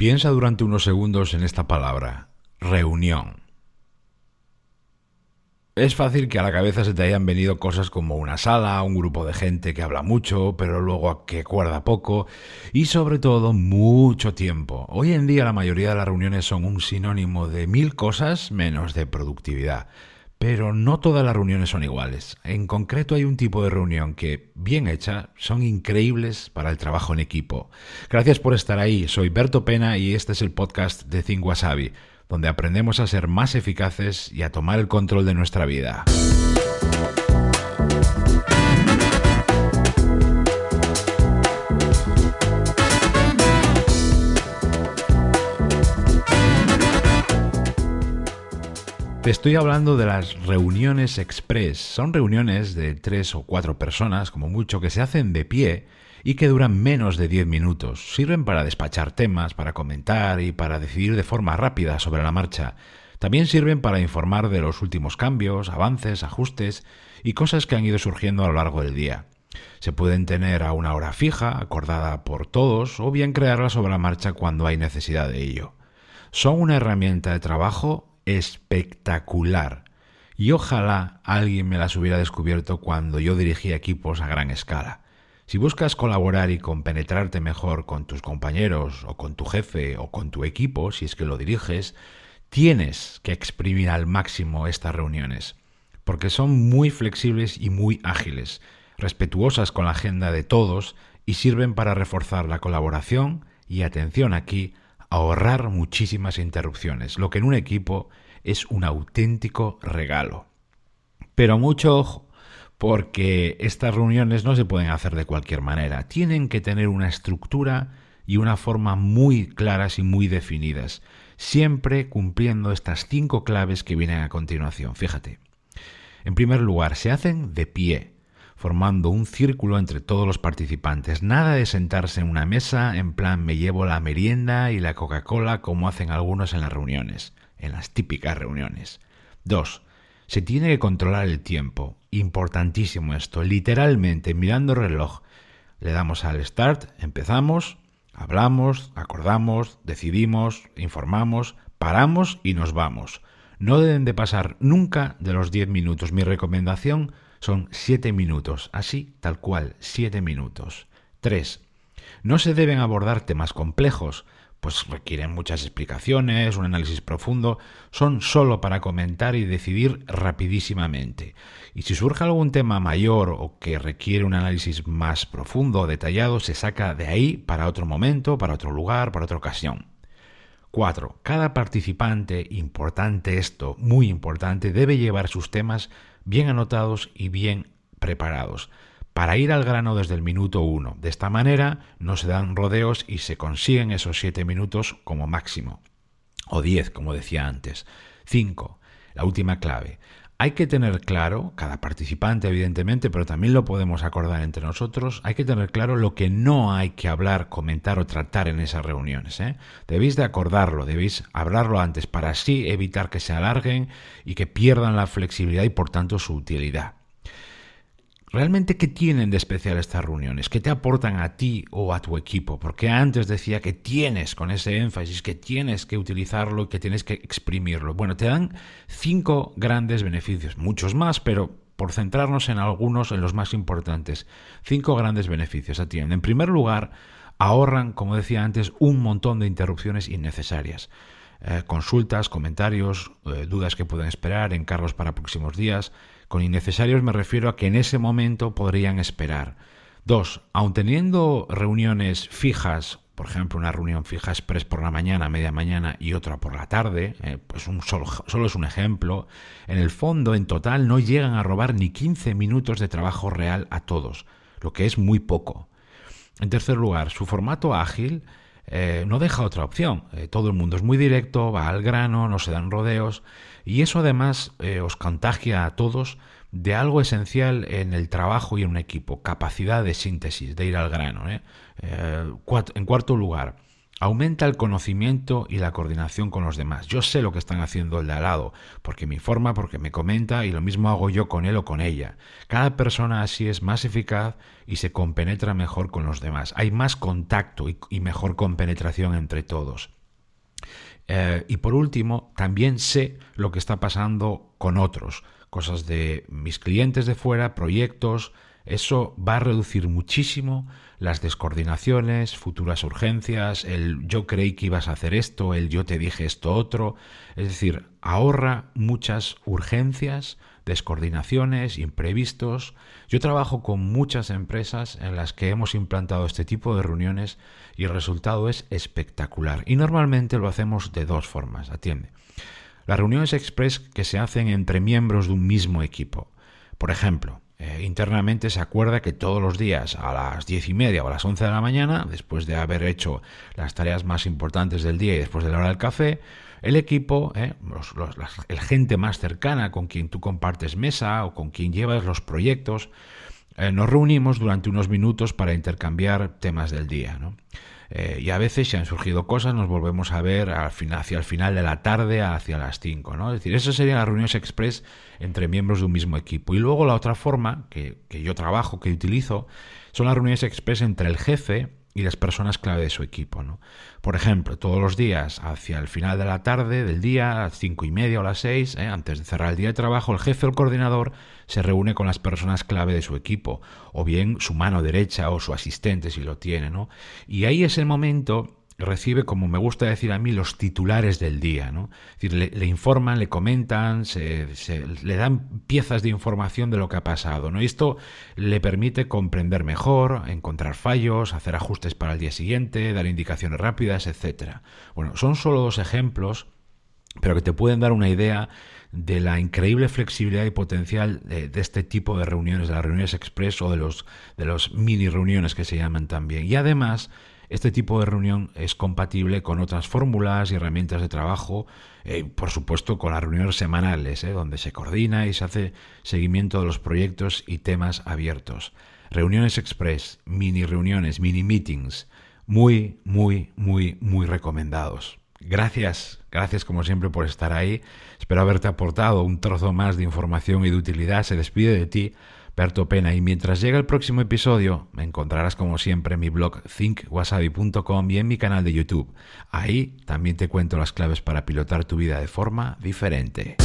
Piensa durante unos segundos en esta palabra, reunión. Es fácil que a la cabeza se te hayan venido cosas como una sala, un grupo de gente que habla mucho, pero luego que acuerda poco, y sobre todo mucho tiempo. Hoy en día la mayoría de las reuniones son un sinónimo de mil cosas menos de productividad. Pero no todas las reuniones son iguales. En concreto hay un tipo de reunión que, bien hecha, son increíbles para el trabajo en equipo. Gracias por estar ahí. Soy Berto Pena y este es el podcast de Think Wasabi, donde aprendemos a ser más eficaces y a tomar el control de nuestra vida. Te estoy hablando de las reuniones express. Son reuniones de tres o cuatro personas, como mucho, que se hacen de pie y que duran menos de diez minutos. Sirven para despachar temas, para comentar y para decidir de forma rápida sobre la marcha. También sirven para informar de los últimos cambios, avances, ajustes y cosas que han ido surgiendo a lo largo del día. Se pueden tener a una hora fija, acordada por todos, o bien crearla sobre la marcha cuando hay necesidad de ello. Son una herramienta de trabajo espectacular. Y ojalá alguien me las hubiera descubierto cuando yo dirigía equipos a gran escala. Si buscas colaborar y compenetrarte mejor con tus compañeros o con tu jefe o con tu equipo, si es que lo diriges, tienes que exprimir al máximo estas reuniones, porque son muy flexibles y muy ágiles, respetuosas con la agenda de todos y sirven para reforzar la colaboración y atención aquí, ahorrar muchísimas interrupciones, lo que en un equipo es un auténtico regalo. Pero mucho ojo, porque estas reuniones no se pueden hacer de cualquier manera, tienen que tener una estructura y una forma muy claras y muy definidas, siempre cumpliendo estas cinco claves que vienen a continuación. Fíjate. En primer lugar, se hacen de pie, formando un círculo entre todos los participantes. Nada de sentarse en una mesa en plan me llevo la merienda y la Coca-Cola como hacen algunos en las reuniones, en las típicas reuniones. 2. Se tiene que controlar el tiempo. Importantísimo esto. Literalmente, mirando el reloj, le damos al start, empezamos, hablamos, acordamos, decidimos, informamos, paramos y nos vamos. No deben de pasar nunca de los 10 minutos. Mi recomendación son siete minutos, así, tal cual, siete minutos. 3. No se deben abordar temas complejos, pues requieren muchas explicaciones, un análisis profundo, son solo para comentar y decidir rapidísimamente. Y si surge algún tema mayor o que requiere un análisis más profundo o detallado, se saca de ahí para otro momento, para otro lugar, para otra ocasión. 4. Cada participante, importante esto, muy importante, debe llevar sus temas bien anotados y bien preparados, para ir al grano desde el minuto uno. De esta manera no se dan rodeos y se consiguen esos siete minutos como máximo. O diez, como decía antes. 5. La última clave. Hay que tener claro, cada participante evidentemente, pero también lo podemos acordar entre nosotros, hay que tener claro lo que no hay que hablar, comentar o tratar en esas reuniones. ¿eh? Debéis de acordarlo, debéis hablarlo antes para así evitar que se alarguen y que pierdan la flexibilidad y por tanto su utilidad. ¿Realmente qué tienen de especial estas reuniones? ¿Qué te aportan a ti o a tu equipo? Porque antes decía que tienes, con ese énfasis, que tienes que utilizarlo, que tienes que exprimirlo. Bueno, te dan cinco grandes beneficios, muchos más, pero por centrarnos en algunos, en los más importantes. Cinco grandes beneficios atienden. En primer lugar, ahorran, como decía antes, un montón de interrupciones innecesarias. Eh, consultas, comentarios, eh, dudas que pueden esperar, encargos para próximos días. Con innecesarios me refiero a que en ese momento podrían esperar. Dos, aun teniendo reuniones fijas, por ejemplo, una reunión fija express por la mañana, media mañana y otra por la tarde, eh, pues un solo, solo, es un ejemplo, en el fondo, en total, no llegan a robar ni 15 minutos de trabajo real a todos, lo que es muy poco. En tercer lugar, su formato ágil eh, no deja otra opción. Eh, todo el mundo es muy directo, va al grano, no se dan rodeos y eso además eh, os contagia a todos de algo esencial en el trabajo y en un equipo, capacidad de síntesis, de ir al grano. en cuarto lugar, aumenta el conocimiento y la coordinación con los demás. Yo sé lo que están haciendo el de al lado, porque me informa, porque me comenta y lo mismo hago yo con él o con ella. Cada persona así es más eficaz y se compenetra mejor con los demás. Hay más contacto y, mejor compenetración entre todos. Eh, y por último, también sé lo que está pasando con otros, cosas de mis clientes de fuera, proyectos, eso va a reducir muchísimo las descoordinaciones, futuras urgencias, el yo creí que ibas a hacer esto, el yo te dije esto otro. Es decir, ahorra muchas urgencias, descoordinaciones, imprevistos. Yo trabajo con muchas empresas en las que hemos implantado este tipo de reuniones y el resultado es espectacular. Y normalmente lo hacemos de dos formas, atiende. Las reuniones express que se hacen entre miembros de un mismo equipo. Por ejemplo, eh, internamente se acuerda que todos los días a las diez y media o a las once de la mañana, después de haber hecho las tareas más importantes del día y después de la hora del café, el equipo, eh, el gente más cercana con quien tú compartes mesa o con quien llevas los proyectos, eh, nos reunimos durante unos minutos para intercambiar temas del día. Eh, y a veces si han surgido cosas nos volvemos a ver al hacia el final de la tarde hacia las 5, ¿no? Es decir, eso serían las reuniones express entre miembros de un mismo equipo. Y luego la otra forma que, que yo trabajo, que utilizo, son las reuniones express entre el jefe y las personas clave de su equipo. ¿no? Por ejemplo, todos los días, hacia el final de la tarde, del día, a las cinco y media o las seis, ¿eh? antes de cerrar el día de trabajo, el jefe o el coordinador se reúne con las personas clave de su equipo, o bien su mano derecha o su asistente si lo tiene. ¿no? Y ahí es el momento recibe, como me gusta decir a mí, los titulares del día. ¿no? Es decir, le, informan, le comentan, se, le dan piezas de información de lo que ha pasado. ¿no? Y esto le permite comprender mejor, encontrar fallos, hacer ajustes para el día siguiente, dar indicaciones rápidas, etc. Bueno, son solo dos ejemplos, pero que te pueden dar una idea de la increíble flexibilidad y potencial de, de, este tipo de reuniones, de las reuniones express o de los, de los mini reuniones que se llaman también. Y además este tipo de reunión es compatible con otras fórmulas y herramientas de trabajo, eh, por supuesto con las reuniones semanales, eh, donde se coordina y se hace seguimiento de los proyectos y temas abiertos. Reuniones express, mini reuniones, mini meetings, muy, muy, muy, muy recomendados. Gracias, gracias como siempre por estar ahí. Espero haberte aportado un trozo más de información y de utilidad. Se despide de ti Berto Pena. Y mientras llega el próximo episodio, me encontrarás como siempre en mi blog thinkwasabi.com y en mi canal de YouTube. Ahí también te cuento las claves para pilotar tu vida de forma diferente.